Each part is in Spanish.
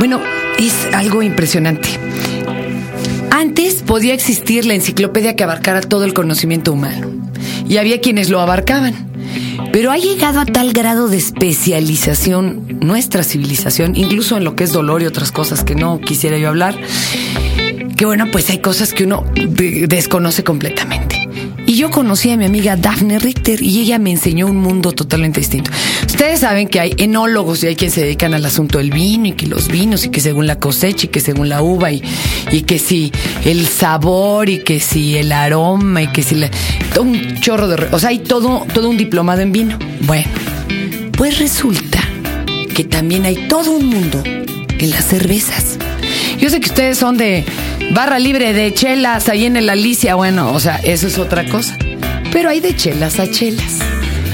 Bueno, es algo impresionante. Antes podía existir la enciclopedia que abarcara todo el conocimiento humano. Y había quienes lo abarcaban. Pero ha llegado a tal grado de especialización nuestra civilización, incluso en lo que es dolor y otras cosas que no quisiera yo hablar, que bueno, pues hay cosas que uno de- desconoce completamente. Y yo conocí a mi amiga Daphne Richter y ella me enseñó un mundo totalmente distinto. Ustedes saben que hay enólogos y hay quienes se dedican al asunto del vino y que los vinos y que según la cosecha y que según la uva y, y que si el sabor y que si el aroma y que si la, un chorro de... O sea, hay todo, todo un diplomado en vino. Bueno, pues resulta que también hay todo un mundo en las cervezas. Yo sé que ustedes son de barra libre de chelas ahí en el Alicia, bueno, o sea, eso es otra cosa. Pero hay de chelas a chelas.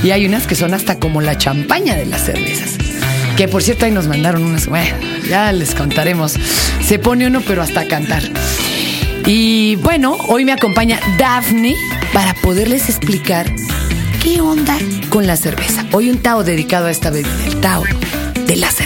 Y hay unas que son hasta como la champaña de las cervezas. Que por cierto ahí nos mandaron unas, bueno, ya les contaremos. Se pone uno pero hasta cantar. Y bueno, hoy me acompaña Daphne para poderles explicar qué onda con la cerveza. Hoy un Tao dedicado a esta bebida, el Tao de la cerveza.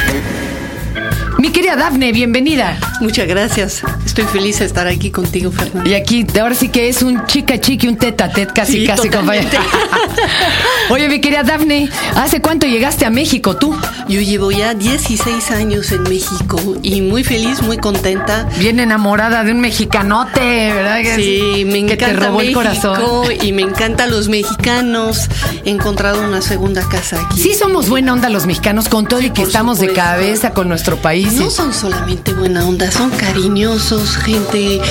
Mi querida Daphne, bienvenida. Muchas gracias. Estoy feliz de estar aquí contigo, Fernando. Y aquí, ahora sí que es un chica chiqui, un teta tet, casi, Sí, casi, compañera. Oye, mi querida Daphne, ¿hace cuánto llegaste a México tú? Yo llevo ya 16 años en México y muy feliz, muy contenta. Bien enamorada de un mexicanote, ¿verdad? Que- Sí, me que encanta te robó México el corazón. y me encantan los mexicanos. He encontrado una segunda casa aquí. Sí somos buena onda los mexicanos con todo y que estamos de cabeza con nuestro país. No son solamente buena onda, son cariñosos, gente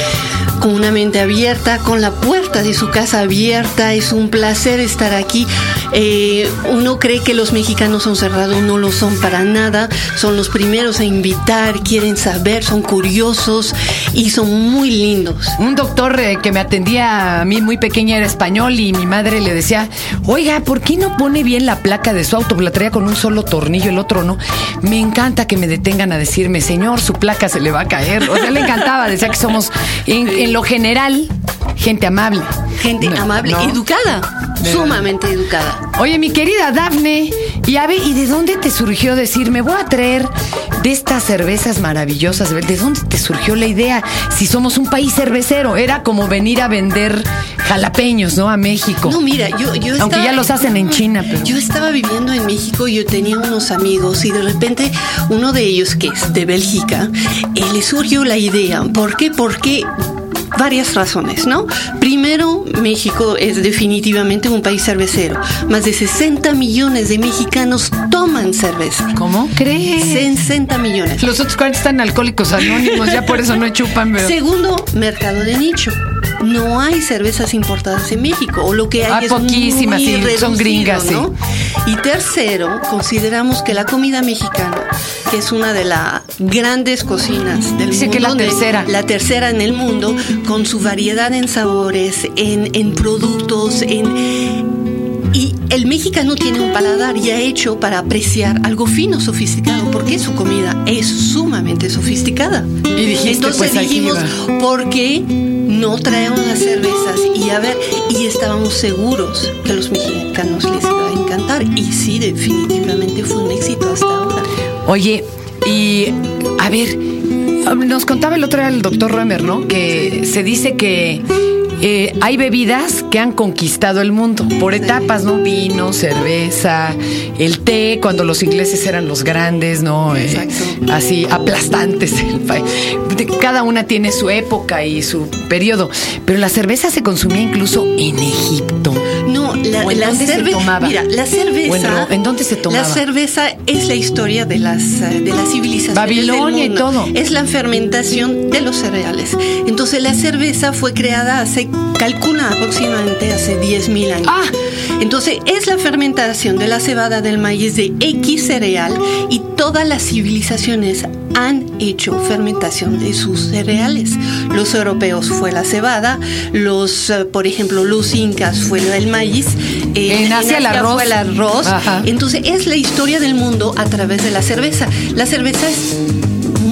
con una mente abierta, con la puerta de su casa abierta. Es un placer estar aquí. Eh, uno cree que los mexicanos son cerrados, no lo son para nada. Son los primeros a invitar, quieren saber, son curiosos y son muy lindos. Un doctor eh, que me atendía a mí muy pequeña era español y mi madre le decía, oiga, ¿por qué no pone bien la placa de su auto? La traía con un solo tornillo, el otro no. Me encanta que me detengan a decirme, señor, su placa se le va a caer. O sea, le encantaba, decía que somos, en, en lo general, gente amable. Gente No, amable, no. educada, De sumamente educada. Oye, mi querida Dafne, y a ver, ¿y de dónde te surgió decir, me voy a traer de estas cervezas maravillosas? ¿De dónde te surgió la idea? Si somos un país cervecero, era como venir a vender jalapeños, ¿no? A México. No, mira, yo, yo Aunque estaba- ya los hacen en China, pero... Yo estaba viviendo en México y yo tenía unos amigos y de repente uno de ellos, que es de Bélgica, eh, le surgió la idea. ¿Por qué? Porque varias razones, ¿no? Primero, México es definitivamente un país cervecero. Más de 60 millones de mexicanos toman cerveza. ¿Cómo crees? 60 millones. Los otros 40 están alcohólicos anónimos, ya por eso no chupan, pero... Segundo, mercado de nicho. No hay cervezas importadas en México, o lo que hay Ah, es poquísimas, muy sí, son reducido, gringas, sí. ¿no? Y tercero, consideramos que la comida mexicana, que es una de las grandes cocinas del Dice mundo, que es la tercera. la tercera en el mundo, con su variedad en sabores, en, en productos, en el mexicano tiene un paladar ya hecho para apreciar algo fino, sofisticado, porque su comida es sumamente sofisticada. Y dijiste, Entonces pues, aquí dijimos. ¿por qué no traemos las cervezas? Y a ver, y estábamos seguros que a los mexicanos les iba a encantar. Y sí, definitivamente fue un éxito hasta ahora. Oye, y a ver, nos contaba el otro día el doctor Römer, ¿no? Que se dice que eh, hay bebidas que han conquistado el mundo por etapas, ¿no? Vino, cerveza, el té, cuando los ingleses eran los grandes, ¿no? Eh, así aplastantes. Cada una tiene su época y su periodo, pero la cerveza se consumía incluso en Egipto. No, la, ¿O en la dónde se tomaba? Mira, la cerveza. ¿O en dónde se tomaba? La cerveza es la historia de las eh, de las civilizaciones. Babilonia y del mundo. todo. Es la fermentación de los cereales. Entonces la cerveza fue creada hace, calcula aproximadamente hace 10.000 años. Ah. Entonces es la fermentación de la cebada del maíz de X cereal y todas las civilizaciones han hecho fermentación de sus cereales. Los europeos fue la cebada, los, eh, por ejemplo, los incas fue el maíz, eh, En Asia el arroz. fue el arroz. Entonces es la historia del mundo a través de la cerveza. La cerveza es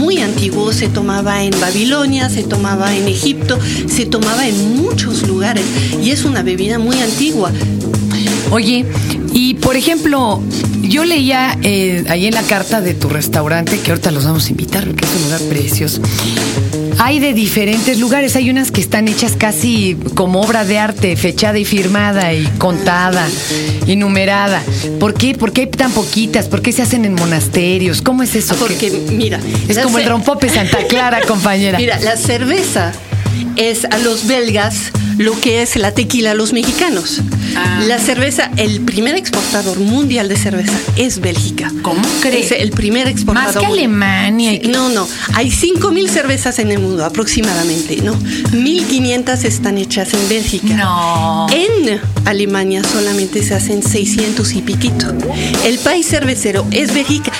muy antiguo, se tomaba en Babilonia, se tomaba en Egipto, se tomaba en muchos lugares y es una bebida muy antigua. Oye, y por ejemplo, yo leía eh, ahí en la carta de tu restaurante, que ahorita los vamos a invitar, porque es un lugar precioso. Hay de diferentes lugares, hay unas que están hechas casi como obra de arte, fechada y firmada y contada y numerada. ¿Por qué? ¿Por qué hay tan poquitas? ¿Por qué se hacen en monasterios? ¿Cómo es eso? Porque, mira. Es como el rompope Santa Clara, compañera. Mira, la cerveza es a los belgas lo que es la tequila a los mexicanos. Ah. La cerveza, el primer exportador mundial de cerveza es Bélgica. ¿Cómo crees? Es el primer exportador. Más que. Alemania. que- No, no. Hay 5.000 cervezas en el mundo aproximadamente, ¿no? 1.500 están hechas en Bélgica. No. En Alemania solamente se hacen 600 y piquito. El país cervecero es Bélgica.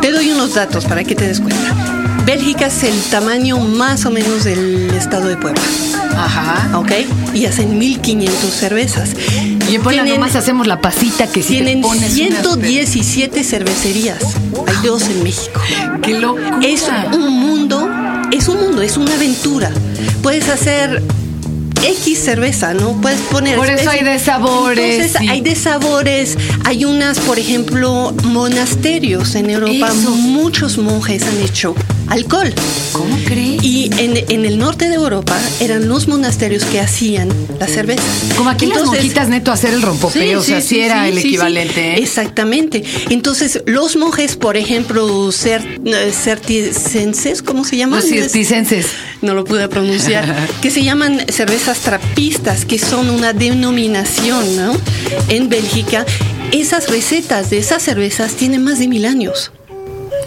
Te doy unos datos para que te des cuenta. Bélgica es el tamaño más o menos del estado de Puebla, Ajá. ¿ok? Y hacen 1500 cervezas. Y en Puebla nomás hacemos la pasita que si te Tienen pones unas- 117 cervecerías. Hay dos en México. ¡Qué locura! Es un mundo, es un mundo, es una aventura. Puedes hacer X cerveza, ¿no? Puedes poner. Por eso hay de sabores, Entonces, sí. hay de sabores. Hay unas, por ejemplo, monasterios en Europa. Eso. Muchos monjes han hecho alcohol. ¿Cómo crees? Y en, en el norte de Europa eran los monasterios que hacían la cerveza. Como aquí las Entonces- monjitas neto hacer el rompopeo, o sea, sí, era el equivalente. ¿eh? Exactamente. Entonces, los monjes, por ejemplo, eh, certicenses, ¿cómo se llaman? Los cirticenses. No lo pude pronunciar. que se llaman cervezas trapistas, que son una denominación, ¿no? En Bélgica. Esas recetas de esas cervezas tienen más de mil años.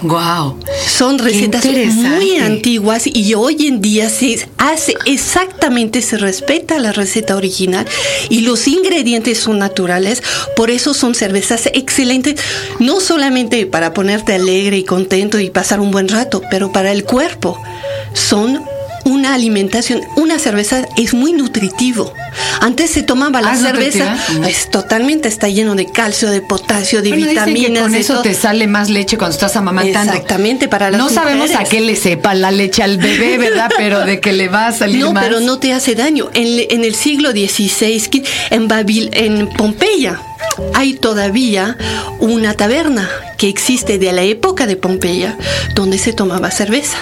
Wow. Son recetas muy antiguas y hoy en día se hace exactamente, se respeta la receta original y los ingredientes son naturales, por eso son cervezas excelentes, no solamente para ponerte alegre y contento y pasar un buen rato, pero para el cuerpo. Son una alimentación, una cerveza es muy nutritivo. Antes se tomaba la Ah, ¿es cerveza, es totalmente está lleno de calcio, de potasio, de Bueno, dicen que vitaminas. con eso todo. te sale más leche cuando estás amamantando. Exactamente, para las No sabemos a qué le sepa la leche al bebé, ¿verdad? Pero de que le va a salir No, más. pero no te hace daño. En, en el siglo XVI, en, Babil, en Pompeya, hay todavía una taberna que existe de la época de Pompeya, donde se tomaba cerveza.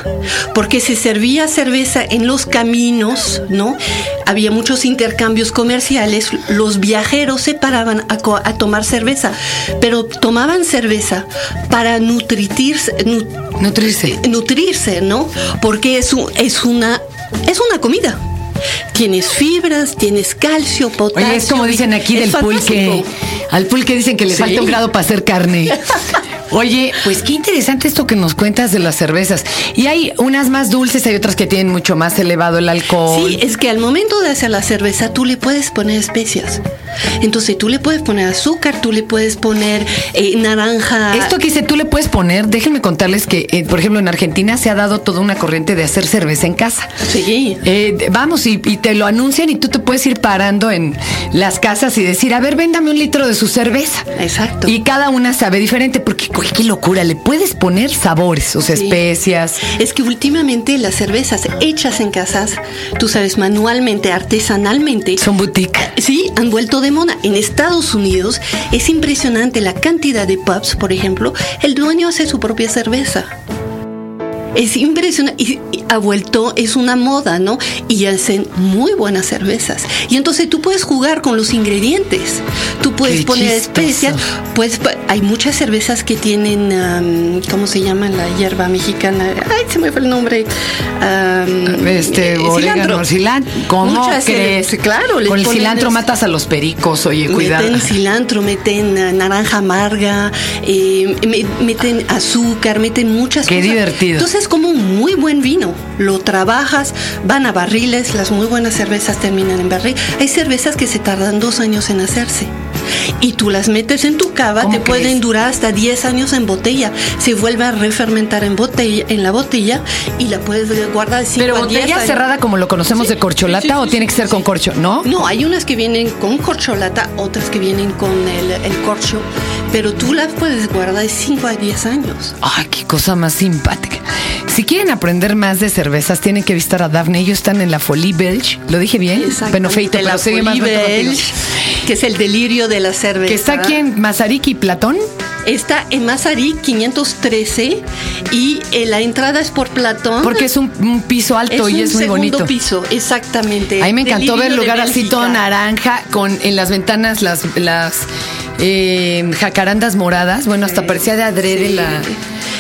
Porque se servía cerveza en los caminos, ¿no? Había muchos intercambios comerciales, los viajeros se paraban a, tomar cerveza, pero tomaban cerveza para nutritirse, nu- Nutrirse. nutrirse, ¿no? Porque es, un- es, una, es una comida. Tienes fibras, tienes calcio, potasio. Oye, es como dicen aquí del pulque. Al pulque dicen que le Sí. falta un grado para hacer carne. Oye, pues qué interesante esto que nos cuentas de las cervezas. Y hay unas más dulces, hay otras que tienen mucho más elevado el alcohol. Sí, es que al momento de hacer la cerveza tú le puedes poner especias. Entonces tú le puedes poner azúcar, tú le puedes poner eh, naranja. Esto que dice, tú le puedes poner, déjenme contarles que, eh, por ejemplo, en Argentina se ha dado toda una corriente de hacer cerveza en casa. Sí. Eh, vamos, y, y te lo anuncian y tú te puedes ir parando en las casas y decir, a ver, véndame un litro de su cerveza. Exacto. Y cada una sabe diferente, porque uy, qué locura, le puedes poner sabores, o sea, Sí. especias. Es que últimamente las cervezas hechas en casas, tú sabes, manualmente, artesanalmente, Son boutique. Sí, han vuelto de moda. En Estados Unidos es impresionante la cantidad de pubs, por ejemplo, el dueño hace su propia cerveza. Es impresionante y, y ha vuelto, es una moda, ¿no? Y hacen muy buenas cervezas. Y entonces tú puedes jugar con los ingredientes. Tú puedes Qué poner chistoso. especias. Pues hay muchas cervezas que tienen, am, ¿cómo se llama la hierba mexicana? Ay, se me fue el nombre. Am, Este, eh, orégano, cilantro. ¿Cómo Muchas, crees? eh, Claro, les Con el cilantro matas a los pericos, oye, cuidado. Meten cilantro, meten eh, naranja amarga, eh, me- meten azúcar, meten muchas Qué cosas. divertido. Entonces es como un muy buen vino. Lo trabajas, van a barriles, las muy buenas cervezas terminan en barril. Hay cervezas que se tardan dos años en hacerse. y tú las metes en tu cava, ¿Cómo te pueden crees? durar hasta 10 años en botella. Se vuelve a refermentar en botella, en la botella y la puedes guardar 5 Pero a 10 botella años. cerrada como lo conocemos Sí, de corcholata sí, sí, o tiene que ser con corcho, ¿no? No, hay unas que vienen con corcholata, otras que vienen con el, el corcho, pero tú las puedes guardar 5 a 10 años. Ay, qué cosa más simpática. Si quieren aprender más de cervezas, tienen que visitar a Daphne. Ellos están en la Folie Belge. ¿Lo dije bien? Bueno, feito, la pero más Folie contigo. Belge, que es el delirio de la cerveza. Que está aquí en Mazarik y Platón. Está en Mazarik 513 y eh, la entrada es por Platón. Porque es un, un piso alto es y un es muy segundo bonito. piso, exactamente. A mí me encantó ver el lugar así todo naranja, con en las ventanas las, las eh, jacarandas moradas. Bueno, hasta Sí, parecía de adrede sí. la.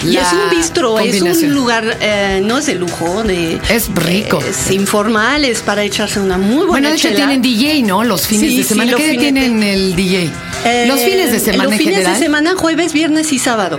Y es un bistro, es un lugar, eh, no es de lujo, de, Es rico. Es informal, es para echarse una muy buena Bueno, de hecho chela. tienen DJ, ¿no? Los fines Sí, de sí, semana. los ¿Qué tienen el DJ? Eh, los fines de semana Los en fines general. de semana, jueves, viernes y sábado.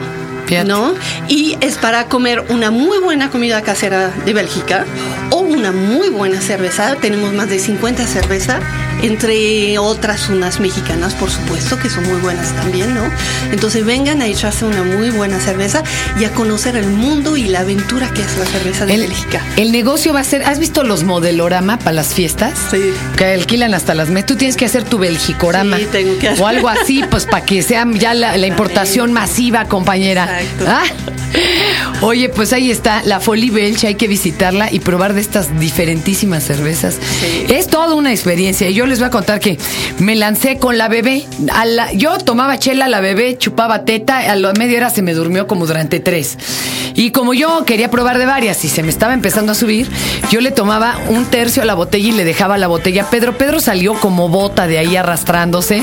¿No? Y es para comer una muy buena comida casera de Bélgica o una muy buena cerveza. Tenemos más de 50 cervezas, entre otras unas mexicanas, por supuesto, que son muy buenas también, ¿no? Entonces vengan a echarse una muy buena cerveza y a conocer el mundo y la aventura que es la cerveza de El, Bélgica. el negocio va a ser, ¿has visto los modelorama para las fiestas? Sí. Que alquilan hasta las mesas. Tú tienes que hacer tu belgicorama. Sí, tengo que hacer. O algo así, pues para que sea ya la, la importación masiva, compañera. Exacto. Ah. Oye, pues ahí está, la Folie Belge, hay que visitarla y probar de estas diferentísimas cervezas. Sí. Es toda una experiencia. Y yo les voy a contar que me lancé con la bebé. A la- yo tomaba chela, la bebé chupaba teta, a la media hora se me durmió como durante tres. Y como yo quería probar de varias y se me estaba empezando a subir, yo le tomaba un tercio a la botella y le dejaba la botella Pedro. Pedro salió como bota de ahí arrastrándose.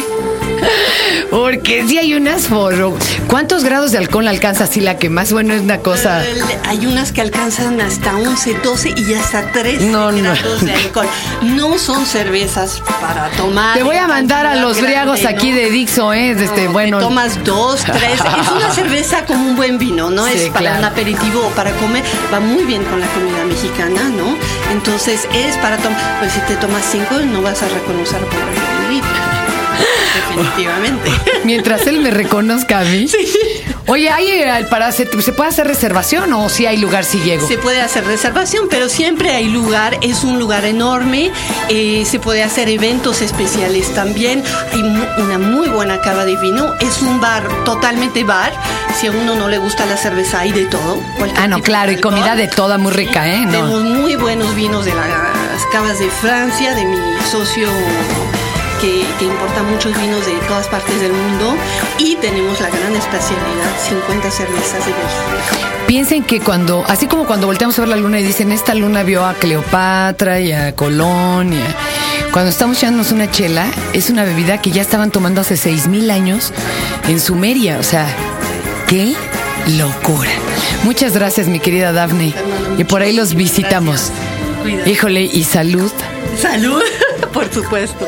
Porque sí hay unas forro. ¿Cuántos grados de alcohol alcanza así la que más? Bueno, es una cosa. Hay unas que alcanzan hasta 11, 12 y hasta 13 No, no. grados de alcohol. No son cervezas para tomar. Te voy a mandar a los grande, briagos aquí ¿no? de Dixo, ¿eh? Este, No, bueno. te tomas dos, tres. Es una cerveza como un buen vino, ¿no? Sí, es para claro. un aperitivo o para comer. Va muy bien con la comida mexicana, ¿no? Entonces es para tomar. Pues si te tomas cinco, no vas a reconocer por el. Definitivamente. Mientras él me reconozca a mí. Oye, ¿hay, eh, para, se, se puede hacer reservación o si hay lugar si llego? Se puede hacer reservación, pero siempre hay lugar, es un lugar enorme, eh, se puede hacer eventos especiales también, hay una muy buena cava de vino, es un bar, totalmente bar, si a uno no le gusta la cerveza hay de todo. Ah, no, claro, y comida de toda muy rica, ¿eh? No. Tenemos muy buenos vinos de las cavas de Francia, de mi socio que, que importa muchos vinos de todas partes del mundo y tenemos la gran especialidad, 50 cervezas de Bélgica. Piensen que cuando, así como cuando volteamos a ver la luna y dicen, esta luna vio a Cleopatra y a Colón, y a-". cuando estamos echándonos una chela, es una bebida que ya estaban tomando hace seis mil años en Sumeria. O sea, qué locura. Muchas gracias, mi querida Daphne. Hermano, Y por ahí los visitamos. Híjole, y salud. Salud, por supuesto.